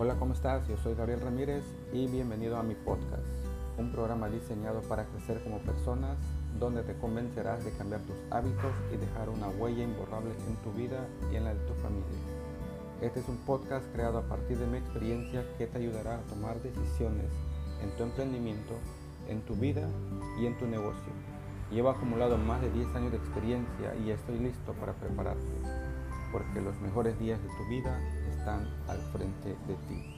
Hola, ¿cómo estás? Yo soy Gabriel Ramírez y bienvenido a mi podcast, un programa diseñado para crecer como personas, donde te convencerás de cambiar tus hábitos y dejar una huella imborrable en tu vida y en la de tu familia. Este es un podcast creado a partir de mi experiencia que te ayudará a tomar decisiones en tu emprendimiento, en tu vida y en tu negocio. Llevo acumulado más de 10 años de experiencia y estoy listo para prepararte, porque los mejores días de tu vida al frente de ti.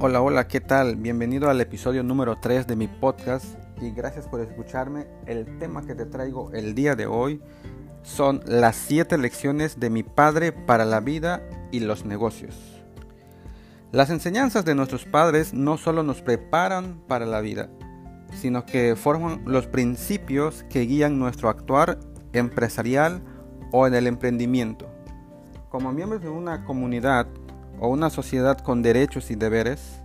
Hola, hola, ¿qué tal? Bienvenido al episodio número 3 de mi podcast y gracias por escucharme. El tema que te traigo el día de hoy son las 7 lecciones de mi padre para la vida y los negocios. Las enseñanzas de nuestros padres no solo nos preparan para la vida, sino que forman los principios que guían nuestro actuar empresarial o en el emprendimiento. Como miembros de una comunidad, o una sociedad con derechos y deberes,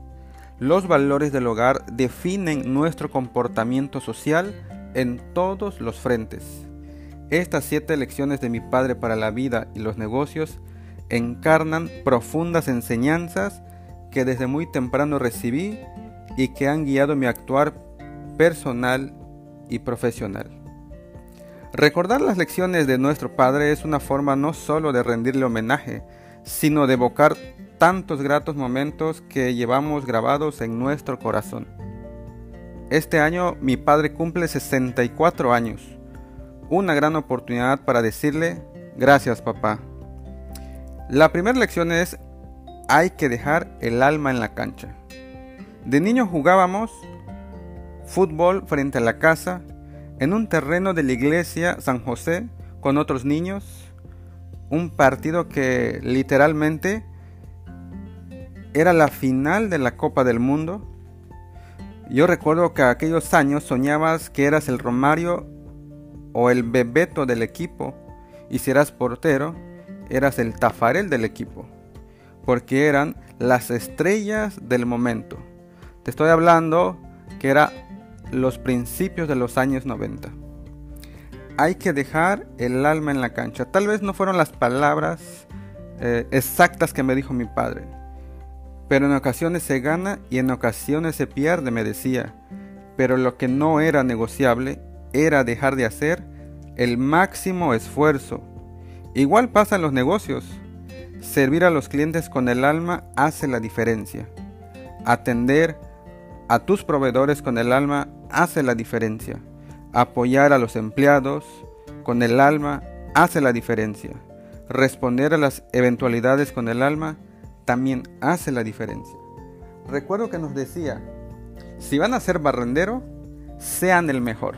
los valores del hogar definen nuestro comportamiento social en todos los frentes. Estas siete lecciones de mi padre para la vida y los negocios encarnan profundas enseñanzas que desde muy temprano recibí y que han guiado mi actuar personal y profesional. Recordar las lecciones de nuestro Padre es una forma no solo de rendirle homenaje, sino de evocar tantos gratos momentos que llevamos grabados en nuestro corazón. Este año mi padre cumple 64 años, una gran oportunidad para decirle gracias papá. La primera lección es hay que dejar el alma en la cancha. De niño jugábamos fútbol frente a la casa, en un terreno de la iglesia San José con otros niños, un partido que literalmente era la final de la Copa del Mundo. Yo recuerdo que aquellos años soñabas que eras el Romario o el Bebeto del equipo y si eras portero, eras el Tafarel del equipo, porque eran las estrellas del momento. Te estoy hablando que era los principios de los años 90. Hay que dejar el alma en la cancha. Tal vez no fueron las palabras eh, exactas que me dijo mi padre, pero en ocasiones se gana y en ocasiones se pierde, me decía. Pero lo que no era negociable era dejar de hacer el máximo esfuerzo. Igual pasa en los negocios. Servir a los clientes con el alma hace la diferencia. Atender a tus proveedores con el alma hace la diferencia. Apoyar a los empleados con el alma hace la diferencia. Responder a las eventualidades con el alma también hace la diferencia. Recuerdo que nos decía, si van a ser barrendero, sean el mejor.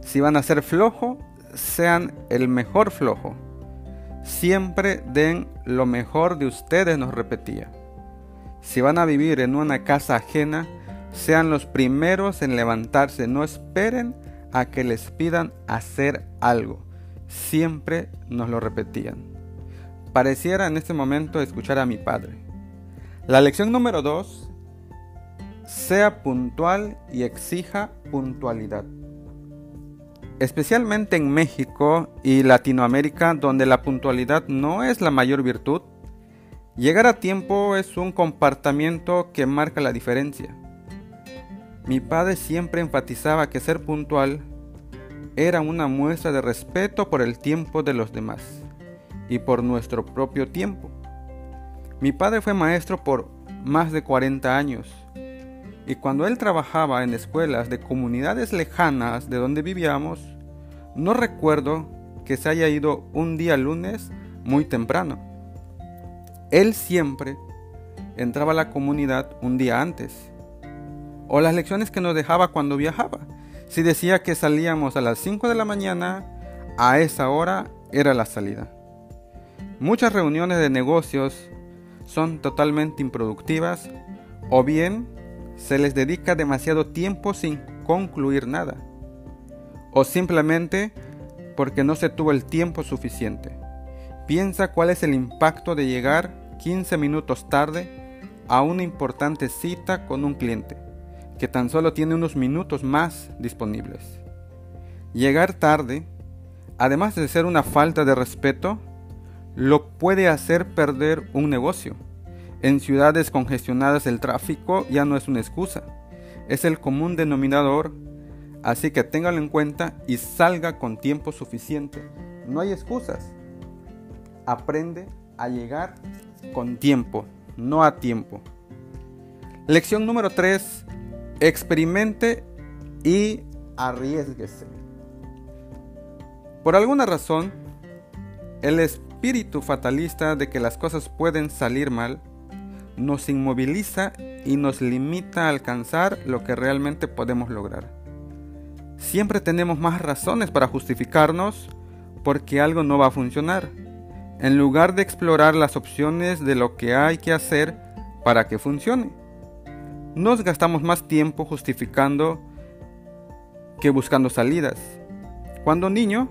Si van a ser flojo, sean el mejor flojo. Siempre den lo mejor de ustedes, nos repetía. Si van a vivir en una casa ajena, sean los primeros en levantarse. No esperen a que les pidan hacer algo. Siempre nos lo repetían pareciera en este momento escuchar a mi padre. La lección número 2, sea puntual y exija puntualidad. Especialmente en México y Latinoamérica, donde la puntualidad no es la mayor virtud, llegar a tiempo es un comportamiento que marca la diferencia. Mi padre siempre enfatizaba que ser puntual era una muestra de respeto por el tiempo de los demás y por nuestro propio tiempo. Mi padre fue maestro por más de 40 años y cuando él trabajaba en escuelas de comunidades lejanas de donde vivíamos, no recuerdo que se haya ido un día lunes muy temprano. Él siempre entraba a la comunidad un día antes. O las lecciones que nos dejaba cuando viajaba. Si decía que salíamos a las 5 de la mañana, a esa hora era la salida. Muchas reuniones de negocios son totalmente improductivas o bien se les dedica demasiado tiempo sin concluir nada. O simplemente porque no se tuvo el tiempo suficiente. Piensa cuál es el impacto de llegar 15 minutos tarde a una importante cita con un cliente, que tan solo tiene unos minutos más disponibles. Llegar tarde, además de ser una falta de respeto, lo puede hacer perder un negocio. En ciudades congestionadas el tráfico ya no es una excusa, es el común denominador, así que téngalo en cuenta y salga con tiempo suficiente. No hay excusas. Aprende a llegar con tiempo, no a tiempo. Lección número 3. Experimente y arriesguese. Por alguna razón, el espíritu fatalista de que las cosas pueden salir mal nos inmoviliza y nos limita a alcanzar lo que realmente podemos lograr. Siempre tenemos más razones para justificarnos porque algo no va a funcionar, en lugar de explorar las opciones de lo que hay que hacer para que funcione. Nos gastamos más tiempo justificando que buscando salidas. Cuando niño,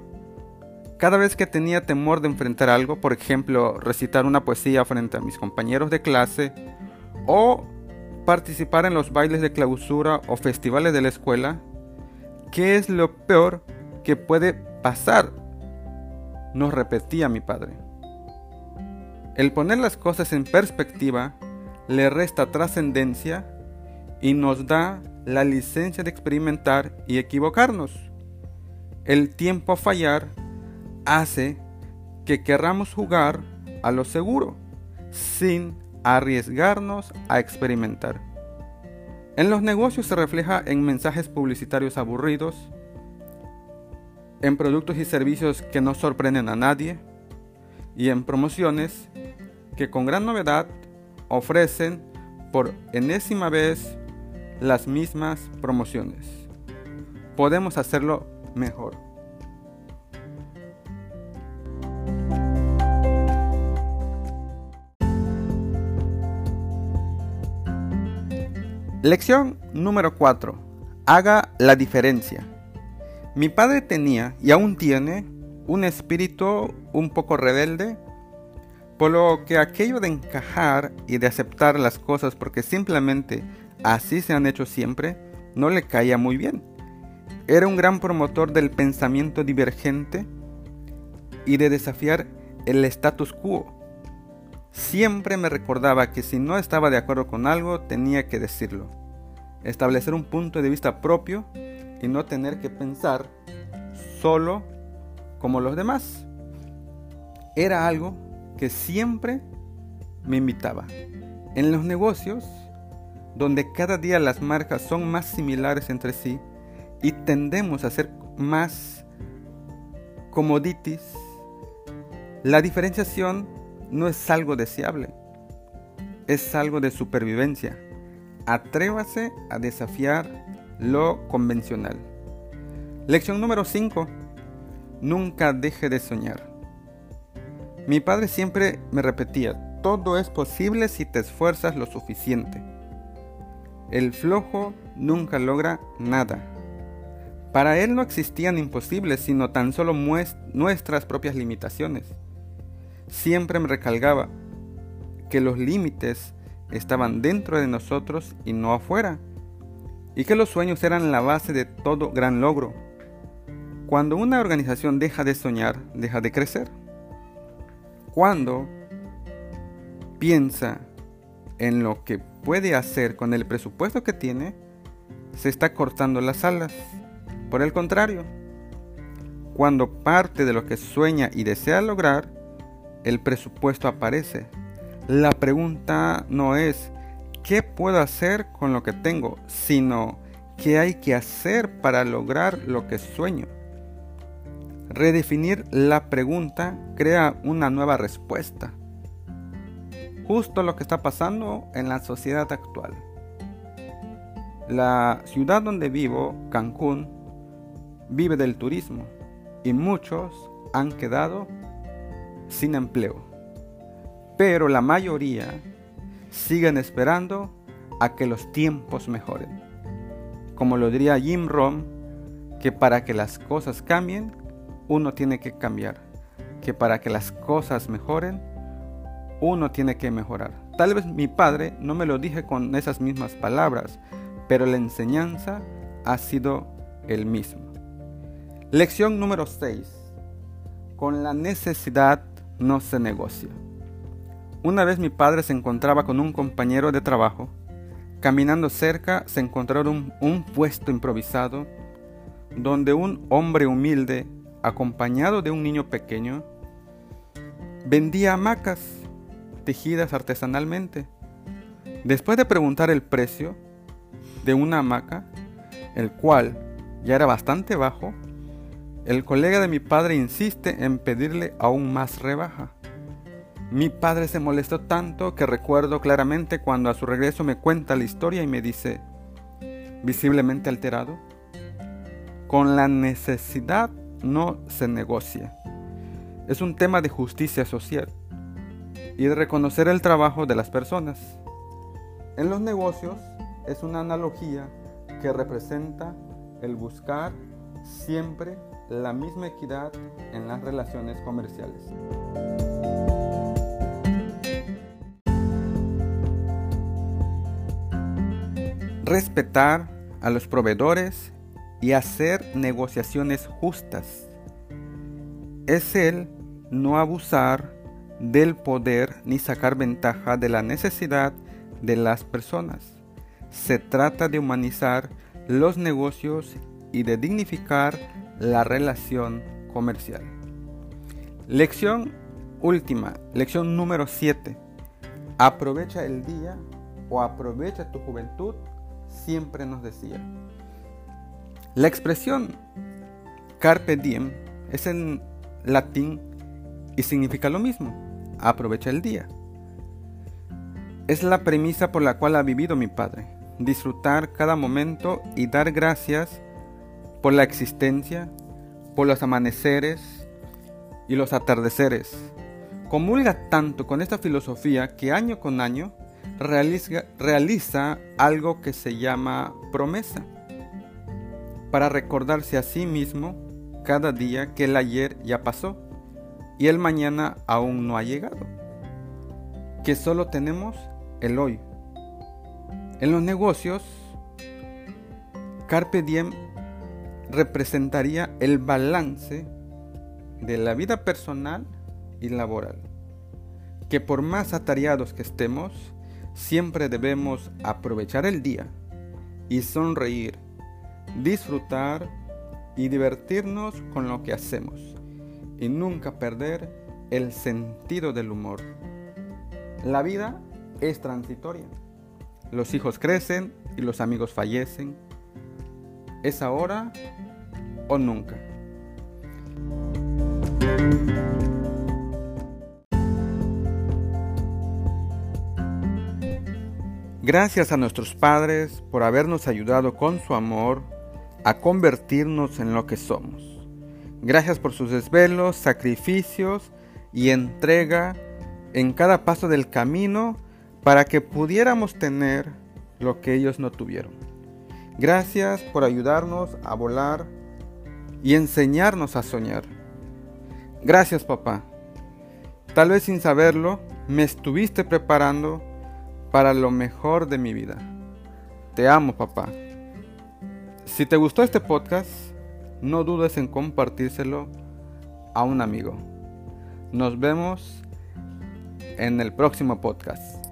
cada vez que tenía temor de enfrentar algo, por ejemplo, recitar una poesía frente a mis compañeros de clase o participar en los bailes de clausura o festivales de la escuela, ¿qué es lo peor que puede pasar? Nos repetía mi padre. El poner las cosas en perspectiva le resta trascendencia y nos da la licencia de experimentar y equivocarnos. El tiempo a fallar hace que querramos jugar a lo seguro, sin arriesgarnos a experimentar. En los negocios se refleja en mensajes publicitarios aburridos, en productos y servicios que no sorprenden a nadie y en promociones que con gran novedad ofrecen por enésima vez las mismas promociones. Podemos hacerlo mejor. Lección número 4. Haga la diferencia. Mi padre tenía y aún tiene un espíritu un poco rebelde, por lo que aquello de encajar y de aceptar las cosas porque simplemente así se han hecho siempre, no le caía muy bien. Era un gran promotor del pensamiento divergente y de desafiar el status quo. Siempre me recordaba que si no estaba de acuerdo con algo tenía que decirlo. Establecer un punto de vista propio y no tener que pensar solo como los demás. Era algo que siempre me invitaba. En los negocios, donde cada día las marcas son más similares entre sí y tendemos a ser más commodities, la diferenciación no es algo deseable, es algo de supervivencia. Atrévase a desafiar lo convencional. Lección número 5. Nunca deje de soñar. Mi padre siempre me repetía, todo es posible si te esfuerzas lo suficiente. El flojo nunca logra nada. Para él no existían imposibles, sino tan solo nuestras propias limitaciones siempre me recalcaba que los límites estaban dentro de nosotros y no afuera, y que los sueños eran la base de todo gran logro. Cuando una organización deja de soñar, deja de crecer. Cuando piensa en lo que puede hacer con el presupuesto que tiene, se está cortando las alas. Por el contrario, cuando parte de lo que sueña y desea lograr, el presupuesto aparece. La pregunta no es ¿qué puedo hacer con lo que tengo? sino ¿qué hay que hacer para lograr lo que sueño? Redefinir la pregunta crea una nueva respuesta. Justo lo que está pasando en la sociedad actual. La ciudad donde vivo, Cancún, vive del turismo y muchos han quedado sin empleo. Pero la mayoría siguen esperando a que los tiempos mejoren. Como lo diría Jim Rom, que para que las cosas cambien, uno tiene que cambiar, que para que las cosas mejoren, uno tiene que mejorar. Tal vez mi padre no me lo dije con esas mismas palabras, pero la enseñanza ha sido el mismo. Lección número 6. Con la necesidad no se negocia. Una vez mi padre se encontraba con un compañero de trabajo. Caminando cerca se encontraron un, puesto improvisado donde un hombre humilde, acompañado de un niño pequeño, vendía hamacas tejidas artesanalmente. Después de preguntar el precio de una hamaca, el cual ya era bastante bajo, el colega de mi padre insiste en pedirle aún más rebaja. Mi padre se molestó tanto que recuerdo claramente cuando a su regreso me cuenta la historia y me dice, visiblemente alterado, con la necesidad no se negocia. Es un tema de justicia social y de reconocer el trabajo de las personas. En los negocios es una analogía que representa el buscar siempre la misma equidad en las relaciones comerciales. Respetar a los proveedores y hacer negociaciones justas. Es el no abusar del poder ni sacar ventaja de la necesidad de las personas. Se trata de humanizar los negocios y de dignificar la relación comercial. Lección última, lección número 7. Aprovecha el día o aprovecha tu juventud, siempre nos decía. La expresión carpe diem es en latín y significa lo mismo, aprovecha el día. Es la premisa por la cual ha vivido mi padre, disfrutar cada momento y dar gracias por la existencia, por los amaneceres y los atardeceres. Comulga tanto con esta filosofía que año con año realiza, realiza algo que se llama promesa, para recordarse a sí mismo cada día que el ayer ya pasó y el mañana aún no ha llegado, que solo tenemos el hoy. En los negocios, Carpe Diem representaría el balance de la vida personal y laboral, que por más atareados que estemos, siempre debemos aprovechar el día y sonreír, disfrutar y divertirnos con lo que hacemos y nunca perder el sentido del humor. La vida es transitoria. Los hijos crecen y los amigos fallecen. Es ahora o nunca. Gracias a nuestros padres por habernos ayudado con su amor a convertirnos en lo que somos. Gracias por sus desvelos, sacrificios y entrega en cada paso del camino para que pudiéramos tener lo que ellos no tuvieron. Gracias por ayudarnos a volar y enseñarnos a soñar. Gracias papá. Tal vez sin saberlo, me estuviste preparando para lo mejor de mi vida. Te amo papá. Si te gustó este podcast, no dudes en compartírselo a un amigo. Nos vemos en el próximo podcast.